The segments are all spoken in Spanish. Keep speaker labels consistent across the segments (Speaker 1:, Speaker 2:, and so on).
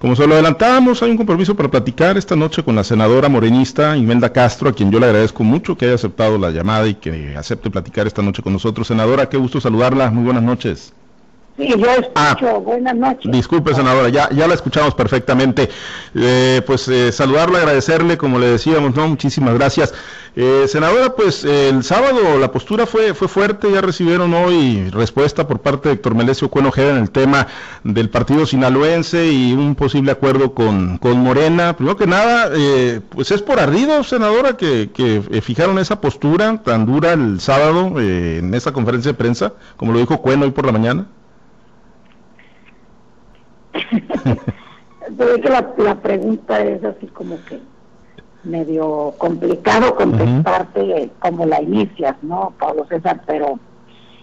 Speaker 1: Como se lo adelantábamos, hay un compromiso para platicar esta noche con la senadora morenista Imelda Castro, a quien yo le agradezco mucho que haya aceptado la llamada y que acepte platicar esta noche con nosotros. Senadora, qué gusto saludarla. Muy buenas noches.
Speaker 2: Sí, yo escucho. Ah, Buenas noches.
Speaker 1: Disculpe, senadora, ya, ya la escuchamos perfectamente. Eh, pues eh, saludarla, agradecerle, como le decíamos, ¿no? Muchísimas gracias. Eh, senadora, pues el sábado la postura fue, fue fuerte, ya recibieron hoy respuesta por parte de Héctor Melesio Cueno en el tema del partido sinaloense y un posible acuerdo con, con Morena. Primero que nada, pues es por ardido, senadora, que, que fijaron esa postura tan dura el sábado en esa conferencia de prensa, como lo dijo Cueno hoy por la mañana.
Speaker 2: Que la, pregunta es así como que medio complicado contestarte como la inicias, ¿no, Pablo César? Pero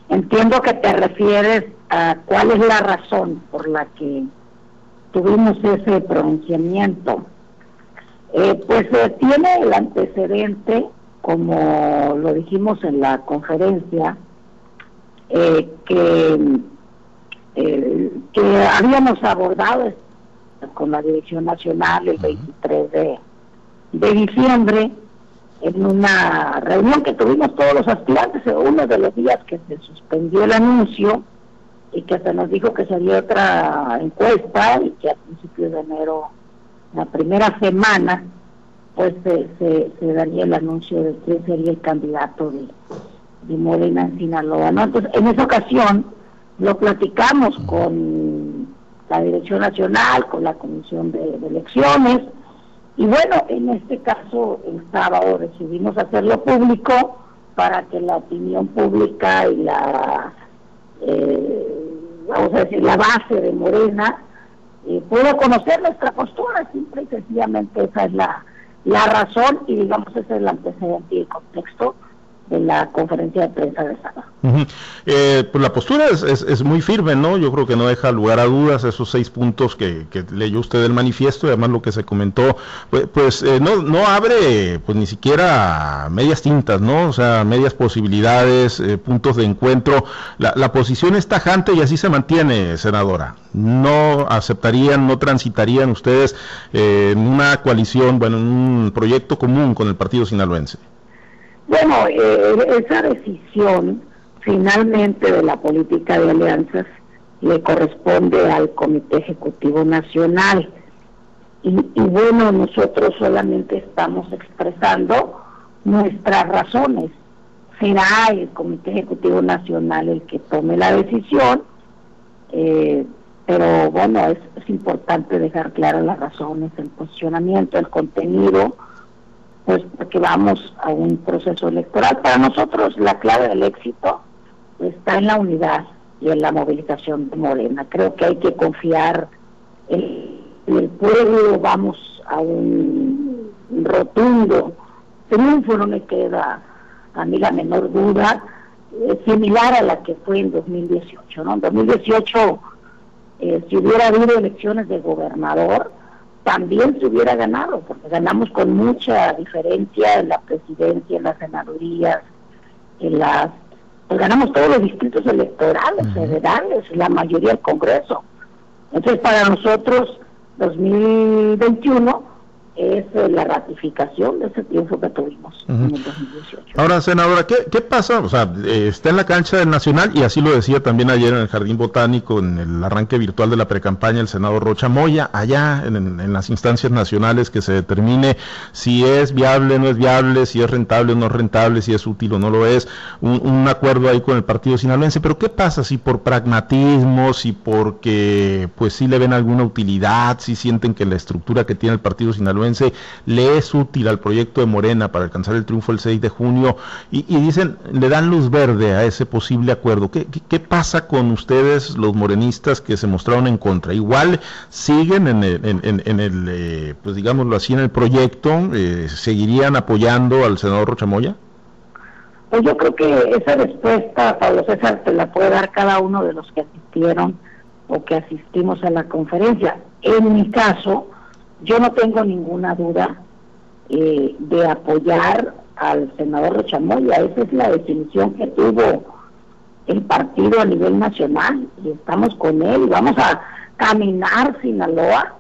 Speaker 2: entiendo que te refieres a cuál es la razón por la que tuvimos ese pronunciamiento. Eh, pues eh, tiene el antecedente, como lo dijimos en la conferencia, eh, que eh, que habíamos abordado con la Dirección Nacional el 23 de, diciembre en una reunión que tuvimos todos los aspirantes, uno de los días que se suspendió el anuncio y que se nos dijo que sería otra encuesta y que a principios de enero, la primera semana, pues se, se, daría el anuncio de quién sería el candidato de, de Morena en Sinaloa. ¿no? Entonces, en esa ocasión, lo platicamos con la Dirección Nacional, con la Comisión de, Elecciones, y bueno, en este caso el sábado decidimos hacerlo público para que la opinión pública y la, eh, vamos a decir, la base de Morena eh, pueda conocer nuestra postura, simple y sencillamente esa es la, la razón y digamos ese es el antecedente y el contexto de la conferencia de prensa de sábado.
Speaker 1: Eh, pues la postura es, es, muy firme, ¿no? Yo creo que no deja lugar a dudas esos seis puntos que, leyó usted del manifiesto y además lo que se comentó, pues, pues eh, no, no abre pues ni siquiera medias tintas, ¿no? O sea, medias posibilidades, eh, puntos de encuentro. La, la posición es tajante y así se mantiene, senadora. No aceptarían, no transitarían ustedes en una coalición, bueno, en un proyecto común con el partido sinaloense.
Speaker 2: Bueno, eh, esa decisión finalmente de la política de alianzas le corresponde al Comité Ejecutivo Nacional. Y, bueno, nosotros solamente estamos expresando nuestras razones. Será el Comité Ejecutivo Nacional el que tome la decisión, eh, pero bueno, es, es importante dejar claras las razones, el posicionamiento, el contenido pues porque vamos a un proceso electoral. Para nosotros la clave del éxito está en la unidad y en la movilización de Morena. Creo que hay que confiar en, el pueblo, vamos a un rotundo triunfo, no me queda a mí la menor duda, eh, similar a la que fue en 2018. ¿no? En 2018, eh, si hubiera habido elecciones de gobernador, también se hubiera ganado, porque ganamos con mucha diferencia en la presidencia, en las senadurías, en las... Pues ganamos todos los distritos electorales, federales, la mayoría del Congreso. Entonces, para nosotros, 2021 es eh, la ratificación de ese triunfo que tuvimos en el 2018.
Speaker 1: Ahora, senadora, ¿qué, ¿qué pasa? O sea, eh, está en la cancha del Nacional y así lo decía también ayer en el Jardín Botánico, en el arranque virtual de la precampaña, el senador Rocha Moya, allá en, las instancias nacionales que se determine si es viable o no es viable, si es rentable o no es rentable, si es útil o no lo es, un, acuerdo ahí con el partido sinaloense. Pero ¿qué pasa si por pragmatismo, si porque pues sí le ven alguna utilidad, si sienten que la estructura que tiene el partido sinaloense le es útil al proyecto de Morena para alcanzar el triunfo el 6 de junio y, dicen, le dan luz verde a ese posible acuerdo. ¿Qué, ¿Qué, pasa con ustedes, los morenistas que se mostraron en contra? Igual siguen en el, en, el eh, pues digámoslo así, en el proyecto, eh, seguirían apoyando al senador Rochamoya?
Speaker 2: Pues yo creo que esa respuesta, Pablo César, te la puede dar cada uno de los que asistieron o que asistimos a la conferencia. En mi caso, yo no tengo ninguna duda eh, de apoyar al senador Rochamoya. Esa es la definición que tuvo el partido a nivel nacional y estamos con él y vamos a caminar Sinaloa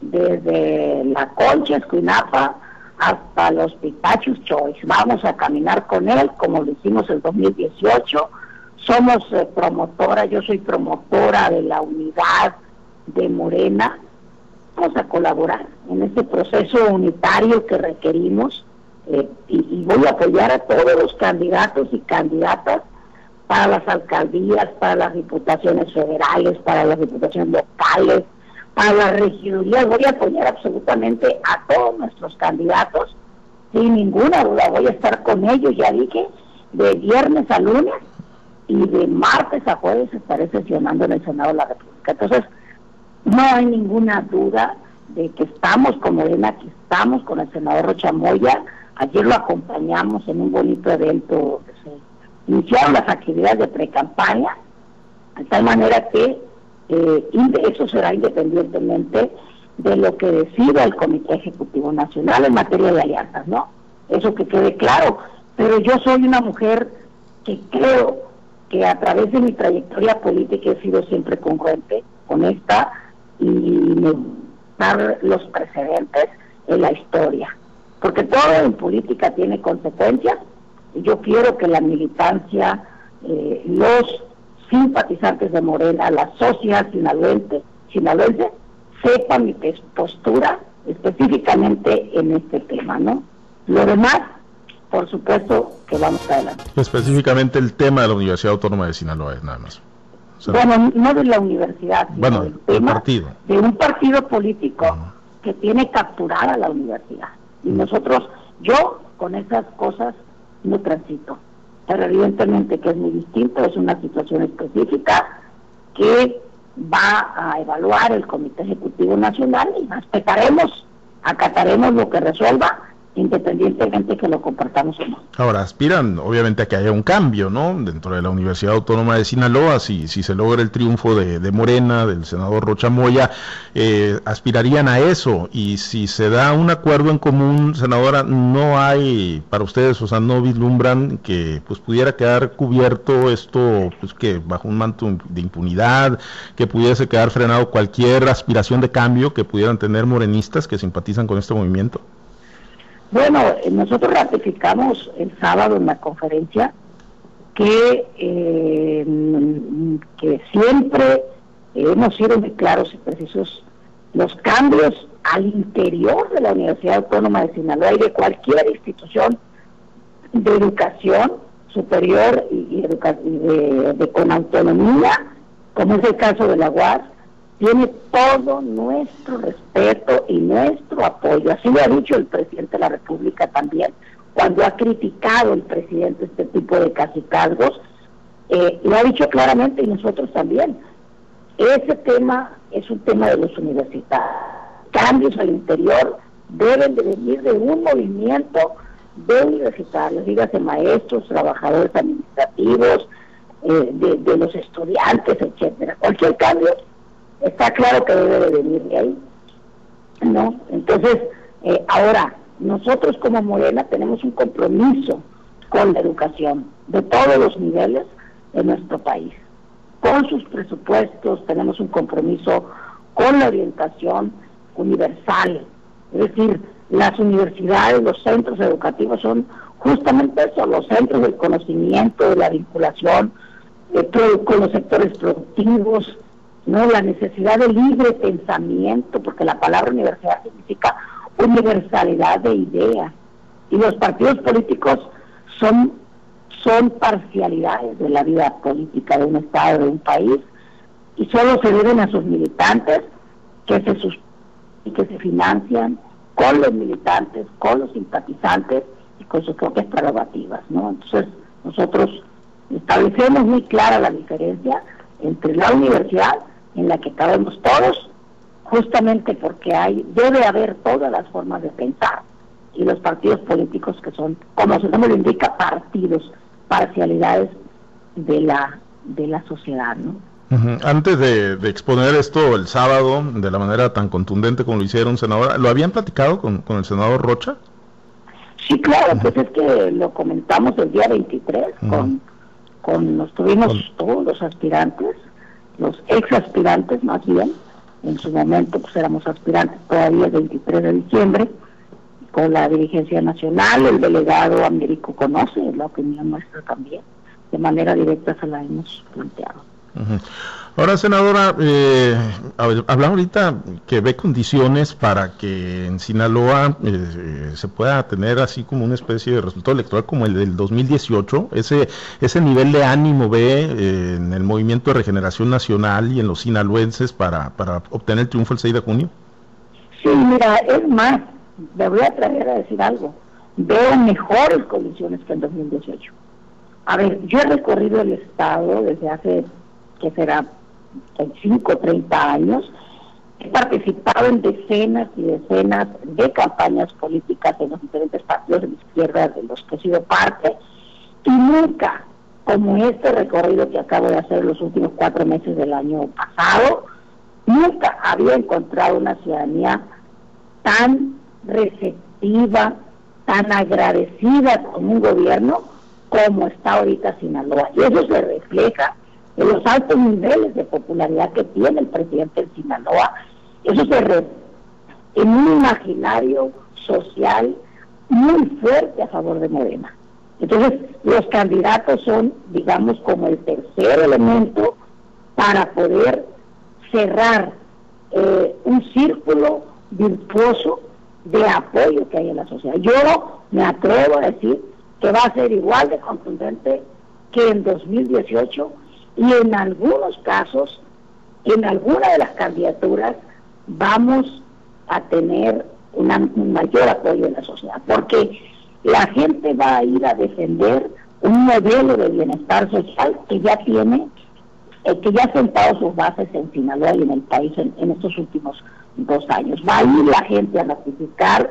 Speaker 2: desde la Concha, Escuinapa, hasta los Pitachos Choice. Vamos a caminar con él como lo hicimos en 2018. Somos eh, promotora, yo soy promotora de la unidad de Morena. Vamos a colaborar en este proceso unitario que requerimos eh, y, voy a apoyar a todos los candidatos y candidatas para las alcaldías, para las diputaciones federales, para las diputaciones locales, para las regidurías. Voy a apoyar absolutamente a todos nuestros candidatos, sin ninguna duda. Voy a estar con ellos, ya dije, de viernes a lunes y de martes a jueves estaré sesionando en el Senado de la República. Entonces, no hay ninguna duda de que estamos con Morena, que estamos con el senador Rocha Moya. Ayer lo acompañamos en un bonito evento. Se iniciaron las actividades de pre-campaña, de tal manera que eh, eso será independientemente de lo que decida el Comité Ejecutivo Nacional en materia de alianzas, ¿no? Eso que quede claro. Pero yo soy una mujer que creo que a través de mi trayectoria política he sido siempre congruente, honesta y dar los precedentes en la historia. Porque todo en política tiene consecuencias y yo quiero que la militancia, eh, los simpatizantes de Morena, la sociedad sinaloense, sinaloense sepan mi postura específicamente en este tema, ¿no? Lo demás, por supuesto que vamos adelante.
Speaker 1: Específicamente el tema de la Universidad Autónoma de Sinaloa, nada más.
Speaker 2: Bueno, no de la universidad,
Speaker 1: sino bueno, del partido.
Speaker 2: de un partido político que tiene capturada la universidad. Y nosotros, yo con esas cosas no transito pero evidentemente que es muy distinto, es una situación específica que va a evaluar el Comité Ejecutivo Nacional y respetaremos, acataremos lo que resuelva independientemente que lo compartamos o no.
Speaker 1: Ahora, aspiran obviamente a que haya un cambio, ¿no? Dentro de la Universidad Autónoma de Sinaloa, si, si se logra el triunfo de, de Morena, del senador Rocha Moya, eh, aspirarían a eso. Y si se da un acuerdo en común, senadora, no hay para ustedes, o sea, no vislumbran que pues pudiera quedar cubierto esto, pues que bajo un manto de impunidad, que pudiese quedar frenado cualquier aspiración de cambio que pudieran tener morenistas que simpatizan con este movimiento.
Speaker 2: Bueno, eh, nosotros ratificamos el sábado en la conferencia que, eh, que siempre hemos sido muy claros y precisos. Los cambios al interior de la Universidad Autónoma de Sinaloa y de cualquier institución de educación superior y, de, con autonomía, como es el caso de la UAS, tiene todo nuestro respeto y nuestro apoyo. Así lo ha dicho el presidente de la República también, cuando ha criticado el presidente este tipo de cacicazgos, eh, lo ha dicho claramente y nosotros también. Ese tema es un tema de los universitarios. Cambios al interior deben de venir de un movimiento de universitarios, dígase maestros, trabajadores administrativos, eh, de, de los estudiantes, etcétera. Cualquier cambio está claro que debe de venir de ahí. ¿No? Entonces, eh, ahora, nosotros como Morena tenemos un compromiso con la educación de todos los niveles de nuestro país. Con sus presupuestos tenemos un compromiso con la orientación universal. Es decir, las universidades, los centros educativos son justamente eso, los centros del conocimiento, de la vinculación eh, con los sectores productivos, no la necesidad de libre pensamiento, porque la palabra universidad significa universalidad de ideas. Y los partidos políticos son, son parcialidades de la vida política de un Estado, de un país, y solo se deben a sus militantes que se y que se financian con los militantes, con los simpatizantes y con sus propias prerrogativas, ¿no? Entonces, nosotros establecemos muy clara la diferencia entre la universidad en la que cabemos todos, justamente porque hay, debe haber todas las formas de pensar y los partidos políticos que son, como su nombre lo indica, partidos, parcialidades de la de la sociedad, ¿no?
Speaker 1: Antes de, exponer esto el sábado de la manera tan contundente como lo hicieron, senadora, ¿lo habían platicado con, con el senador Rocha?
Speaker 2: Sí, claro, pues es que lo comentamos el día 23 con, con, nos tuvimos todos los aspirantes los ex aspirantes más bien, en su momento pues éramos aspirantes todavía el 23 de diciembre, con la dirigencia nacional, el delegado Américo conoce la opinión nuestra también, de manera directa se la hemos planteado.
Speaker 1: Ahora, senadora, eh, hablamos ahorita que ve condiciones para que en Sinaloa eh, se pueda tener así como una especie de resultado electoral como el del 2018. Ese, ese nivel de ánimo ve eh, en el Movimiento de Regeneración Nacional y en los sinaloenses para, para obtener el triunfo el 6 de junio.
Speaker 2: Sí, mira, es más, me voy a traer a decir algo. Veo mejores condiciones que en 2018. A ver, yo he recorrido el Estado desde hace, que será 25 o 30 años, he participado en decenas y decenas de campañas políticas en los diferentes partidos de la izquierda de los que he sido parte, y nunca, como este recorrido que acabo de hacer los últimos cuatro meses del año pasado, nunca había encontrado una ciudadanía tan receptiva, tan agradecida con un gobierno como está ahorita Sinaloa. Y eso se refleja en los altos niveles de popularidad que tiene el presidente de Sinaloa, eso se re en un imaginario social muy fuerte a favor de Morena. Entonces, los candidatos son, digamos, como el tercer elemento para poder cerrar eh, un círculo virtuoso de apoyo que hay en la sociedad. Yo me atrevo a decir que va a ser igual de contundente que en 2018 y en algunos casos, en alguna de las candidaturas, vamos a tener un mayor apoyo en la sociedad, porque la gente va a ir a defender un modelo de bienestar social que ya tiene, eh, que ya ha sentado sus bases en Sinaloa y en el país en, estos últimos dos años. Va a ir la gente a ratificar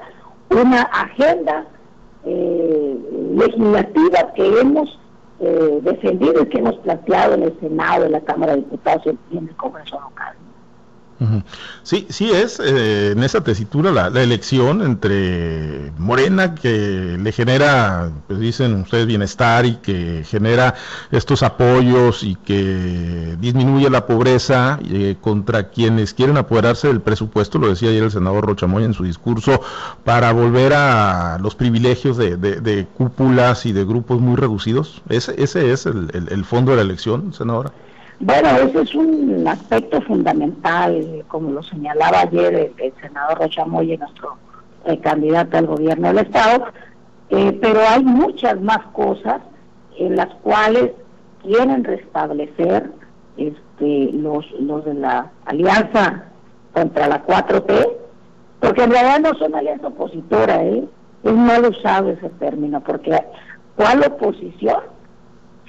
Speaker 2: una agenda eh, legislativa que hemos eh, defendido y que hemos planteado en el Senado, en la Cámara de Diputados y en el Congreso local.
Speaker 1: Sí, sí es eh, en esa tesitura la, elección entre Morena que le genera, pues dicen ustedes, bienestar y que genera estos apoyos y que disminuye la pobreza eh, contra quienes quieren apoderarse del presupuesto, lo decía ayer el senador Rochamoy en su discurso, para volver a los privilegios de, cúpulas y de grupos muy reducidos. Ese, ese es el, el fondo de la elección, senadora.
Speaker 2: Bueno, ese es un aspecto fundamental, como lo señalaba ayer el, senador Rocha Moya, nuestro eh, candidato al gobierno del Estado, eh, pero hay muchas más cosas en las cuales quieren restablecer este, los, los de la alianza contra la 4T, porque en realidad no son alianza opositora, ¿eh? es mal usado ese término, porque ¿cuál oposición?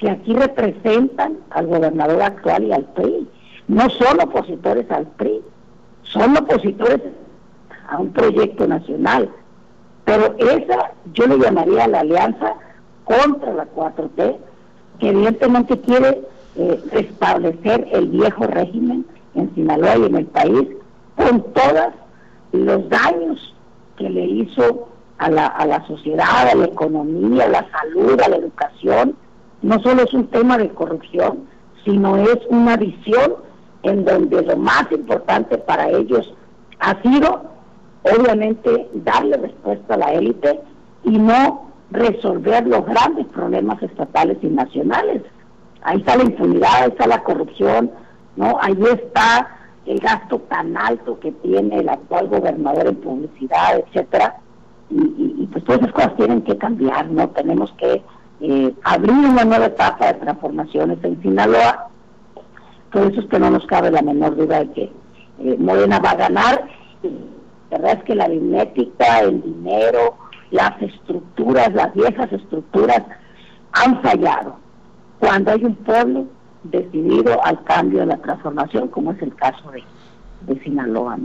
Speaker 2: Si aquí representan al gobernador actual y al PRI. No son opositores al PRI, son opositores a un proyecto nacional. Pero esa yo le llamaría la alianza contra la 4T, que evidentemente quiere eh, restablecer el viejo régimen en Sinaloa y en el país, con todos los daños que le hizo a la, a la sociedad, a la economía, a la salud, a la educación, no solo es un tema de corrupción, sino es una visión en donde lo más importante para ellos ha sido, obviamente, darle respuesta a la élite y no resolver los grandes problemas estatales y nacionales. Ahí está la impunidad, ahí está la corrupción, ¿no? Ahí está el gasto tan alto que tiene el actual gobernador en publicidad, etcétera. Y, y pues todas esas cosas tienen que cambiar, ¿no? Tenemos que eh, abrir una nueva etapa de transformaciones en Sinaloa. Por eso es que no nos cabe la menor duda de que eh, Morena va a ganar. La verdad es que la aritmética, el dinero, las estructuras, las viejas estructuras han fallado. Cuando hay un pueblo decidido al cambio, a la transformación, como es el caso de, de Sinaloa.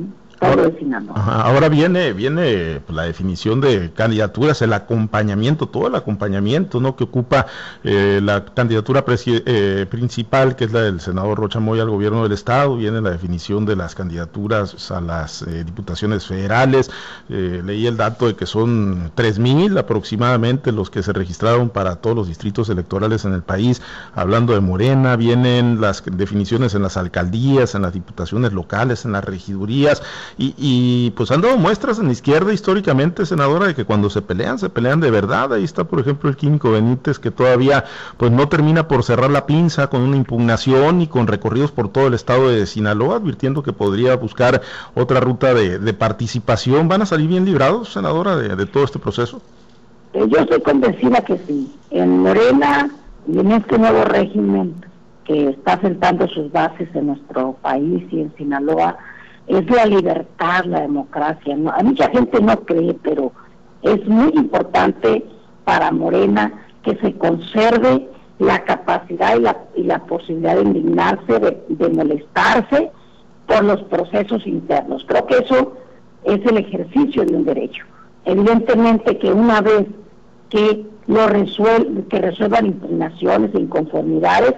Speaker 1: Ahora, viene, viene pues, la definición de candidaturas, el acompañamiento, todo el acompañamiento ¿no? que ocupa eh, la candidatura eh, principal, que es la del senador Rocha Moya al gobierno del Estado, viene la definición de las candidaturas a las eh, diputaciones federales. leí el dato de que son 3.000 aproximadamente los que se registraron para todos los distritos electorales en el país. Hablando de Morena, vienen las definiciones en las alcaldías, en las diputaciones locales, en las regidurías y, pues han dado muestras en la izquierda históricamente, senadora, de que cuando se pelean, se pelean de verdad. Ahí está, por ejemplo, el químico Benítez, que todavía pues no termina por cerrar la pinza con una impugnación y con recorridos por todo el estado de Sinaloa, advirtiendo que podría buscar otra ruta de, participación. ¿Van a salir bien librados, senadora, de, todo este proceso?
Speaker 2: Eh, yo estoy convencida que sí. En Morena y en este nuevo régimen que está sentando sus bases en nuestro país y en Sinaloa, es la libertad, la democracia. ¿no? A mucha gente no cree, pero es muy importante para Morena que se conserve la capacidad y la, y la posibilidad de indignarse, de, molestarse por los procesos internos. Creo que eso es el ejercicio de un derecho. Evidentemente que una vez que lo resuel que resuelvan impugnaciones e inconformidades,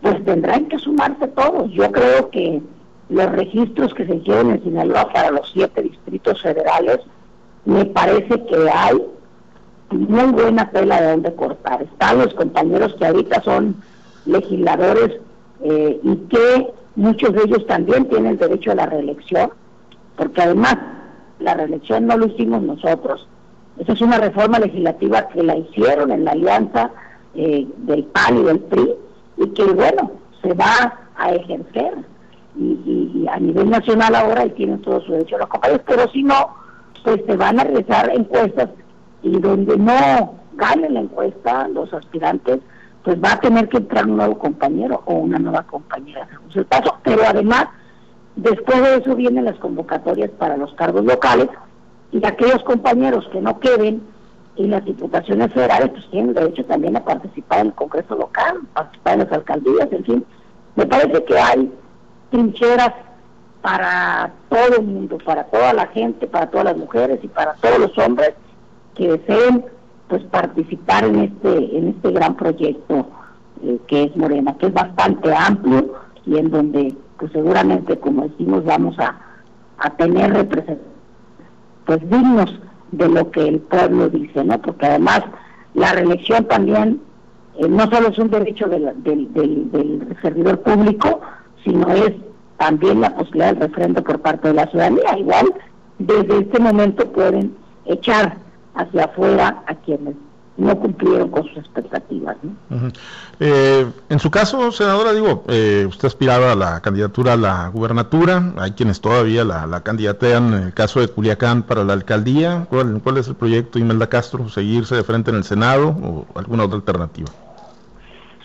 Speaker 2: pues tendrán que sumarse todos. Yo creo que los registros que se hicieron en Sinaloa para los siete distritos federales, me parece que hay muy buena tela de donde cortar. Están los compañeros que ahorita son legisladores eh, y que muchos de ellos también tienen derecho a la reelección, porque además la reelección no lo hicimos nosotros. Esa es una reforma legislativa que la hicieron en la alianza eh, del PAN y del PRI y que, bueno, se va a ejercer y, a nivel nacional ahora y tienen todo su derecho a los compañeros, pero si no, pues se van a realizar encuestas y donde no gane la encuesta los aspirantes, pues va a tener que entrar un nuevo compañero o una nueva compañera, el caso. Pero además, después de eso vienen las convocatorias para los cargos locales y aquellos compañeros que no queden en las diputaciones federales, pues tienen derecho también a participar en el Congreso local, participar en las alcaldías, en fin. Me parece que hay trincheras para todo el mundo, para toda la gente, para todas las mujeres y para todos los hombres que deseen pues participar en este en este gran proyecto eh, que es Morena, que es bastante amplio y en donde pues seguramente como decimos vamos a, a tener representantes pues dignos de lo que el pueblo dice, ¿no? Porque además la reelección también eh, no solo es un derecho del, del, del servidor público, sino es también la posibilidad del refrendo por parte de la ciudadanía. Igual, desde este momento pueden echar hacia afuera a quienes no cumplieron con sus expectativas.
Speaker 1: Eh, en su caso, senadora, digo, eh, usted aspiraba a la candidatura a la gubernatura, hay quienes todavía la, la candidatean en el caso de Culiacán para la alcaldía. ¿Cuál, ¿Cuál es el proyecto, Imelda Castro? ¿Seguirse de frente en el Senado o alguna otra alternativa?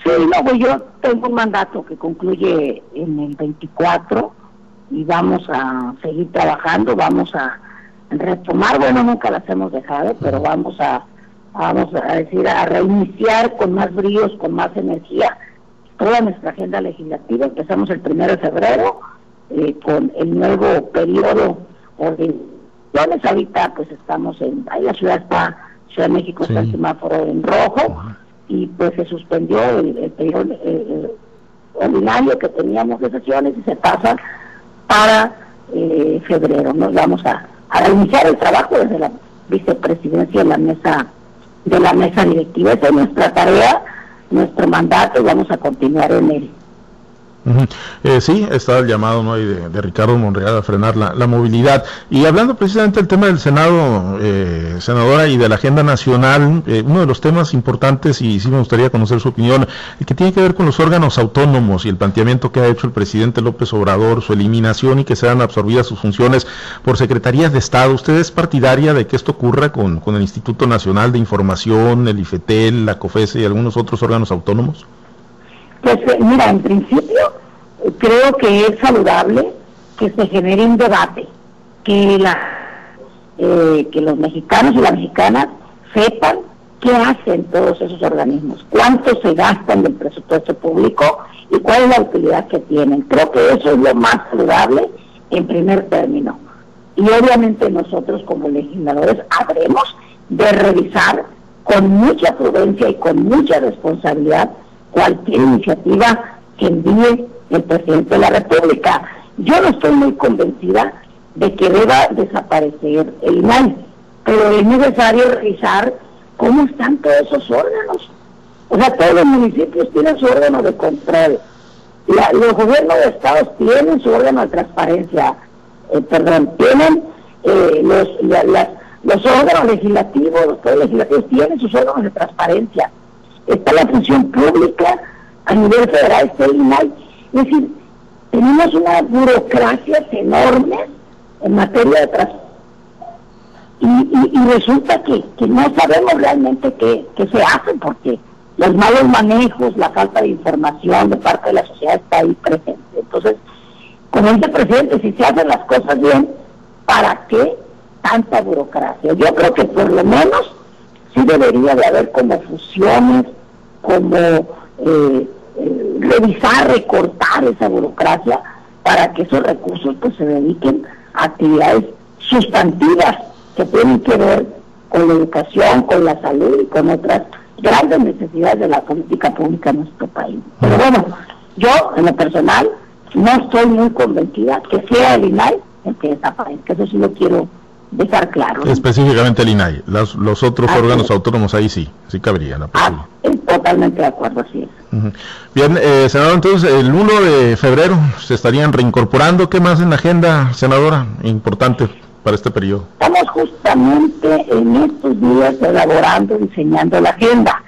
Speaker 2: Sí, no, pues yo tengo un mandato que concluye en el 24 y vamos a seguir trabajando, vamos a retomar, bueno, nunca las hemos dejado, pero vamos a, vamos a decir, a reiniciar con más bríos, con más energía toda nuestra agenda legislativa. Empezamos el primero de febrero eh, con el nuevo periodo ordinario. Ahorita pues estamos en, ahí la ciudad está, Ciudad de México está el semáforo en rojo y pues se suspendió el, periodo ordinario que teníamos de sesiones y se pasa para eh, febrero. Nos vamos a, a iniciar el trabajo desde la vicepresidencia de la mesa de la mesa directiva. Esa es nuestra tarea, nuestro mandato y vamos a continuar en él.
Speaker 1: Eh, sí, está el llamado ¿no? de, Ricardo Monreal a frenar la, movilidad. Y hablando precisamente del tema del Senado, eh, senadora, y de la agenda nacional, eh, uno de los temas importantes, y sí me gustaría conocer su opinión, que tiene que ver con los órganos autónomos y el planteamiento que ha hecho el presidente López Obrador, su eliminación y que sean absorbidas sus funciones por secretarías de Estado. ¿Usted es partidaria de que esto ocurra con, con el Instituto Nacional de Información, el IFETEL, la COFESE y algunos otros órganos autónomos?
Speaker 2: Pues eh, mira, en principio creo que es saludable que se genere un debate, que la eh, que los mexicanos y las mexicanas sepan qué hacen todos esos organismos, cuánto se gastan del presupuesto público y cuál es la utilidad que tienen. Creo que eso es lo más saludable en primer término. y obviamente nosotros como legisladores habremos de revisar con mucha prudencia y con mucha responsabilidad cualquier iniciativa que envíe el presidente de la República. Yo no estoy muy convencida de que deba desaparecer el INAI, pero es necesario revisar cómo están todos esos órganos. O sea, todos los municipios tienen su órgano de control. los gobiernos de estados tienen su órgano de transparencia, eh, perdón, tienen eh, los, los órganos legislativos, los poderes legislativos tienen sus órganos de transparencia. Está la función pública a nivel federal, está el. Es decir, tenemos una burocracia enorme en materia de transporte. Y, resulta que, no sabemos realmente qué, se hace porque los malos manejos, la falta de información de parte de la sociedad está ahí presente. Entonces, como dice el presidente, si se hacen las cosas bien, ¿para qué tanta burocracia? Yo creo que por lo menos sí debería de haber como fusiones, como eh, eh, revisar, recortar esa burocracia para que esos recursos pues se dediquen actividades sustantivas que tienen que ver con la educación, con la salud y con otras grandes necesidades de la política pública en nuestro país. Pero bueno, yo en lo personal no estoy muy convencida que sea el INAI el que desaparezca, eso sí lo quiero dejar claro.
Speaker 1: Específicamente el INAI, los, otros órganos autónomos ahí sí, sí cabría la
Speaker 2: ah, totalmente de acuerdo, así es.
Speaker 1: Bien, eh, senador, entonces el 1 de febrero se estarían reincorporando. ¿Qué más en la agenda, senadora, importante para este periodo?
Speaker 2: Estamos justamente en estos días elaborando, diseñando la agenda.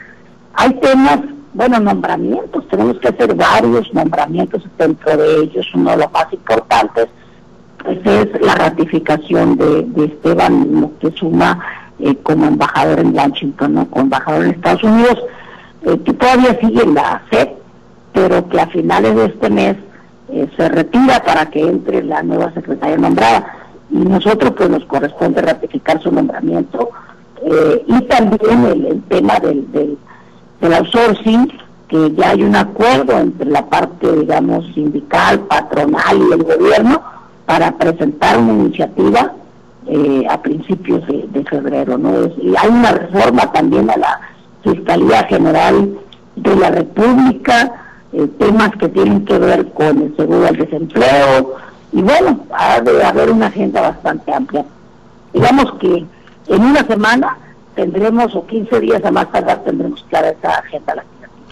Speaker 2: Hay temas, bueno, nombramientos, tenemos que hacer varios nombramientos dentro de ellos. Uno de los más importantes es la ratificación de, Esteban Moctezuma eh, como embajador en Washington, ¿no? embajador en Estados Unidos. Eh, que todavía sigue en la SEP, pero que a finales de este mes eh, se retira para que entre la nueva secretaria nombrada. Y nosotros pues nos corresponde ratificar su nombramiento eh, y también el, tema del, del, del outsourcing, que ya hay un acuerdo entre la parte, digamos, sindical, patronal y el gobierno para presentar una iniciativa a principios de, febrero, ¿no? y hay una reforma también a la Fiscalía General de la República, eh, temas que tienen que ver con el seguro del desempleo, y bueno, ha de haber una agenda bastante amplia. Digamos que en una semana tendremos, o 15 días a más tardar, tendremos clara esa agenda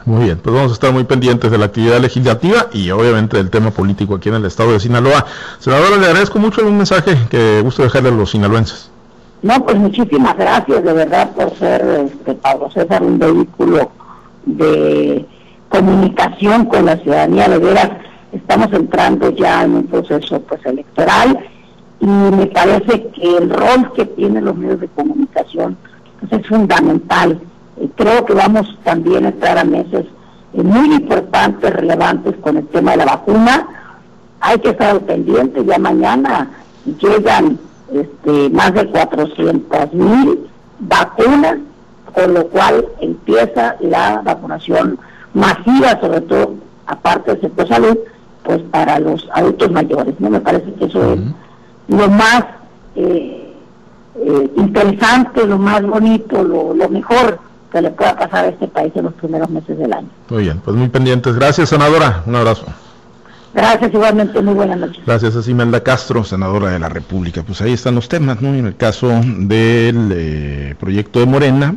Speaker 1: muy bien, pues vamos a estar muy pendientes de la actividad legislativa y obviamente del tema político aquí en el estado de Sinaloa. Senadora, le agradezco mucho un mensaje que gusto dejarle a los sinaloenses.
Speaker 2: No, pues muchísimas gracias de verdad por ser, este, Pablo César, un vehículo de comunicación con la ciudadanía. De veras, estamos entrando ya en un proceso pues electoral y me parece que el rol que tienen los medios de comunicación pues, es fundamental. Y creo que vamos también a entrar a meses eh, muy importantes, relevantes con el tema de la vacuna. Hay que estar pendientes, ya mañana llegan este, más de 400 mil vacunas, con lo cual empieza la vacunación masiva, sobre todo aparte del sector salud, pues para los adultos mayores. ¿no? Me parece que eso es lo más eh, eh, interesante, lo más bonito, lo, lo mejor que le pueda pasar a este país en los primeros meses del año.
Speaker 1: Muy bien, pues muy pendientes. Gracias, senadora. Un abrazo.
Speaker 2: Gracias, igualmente, muy buenas noches.
Speaker 1: Gracias a Simelda Castro, senadora de la República. Pues ahí están los temas, ¿no? En el caso del eh, proyecto de Morena,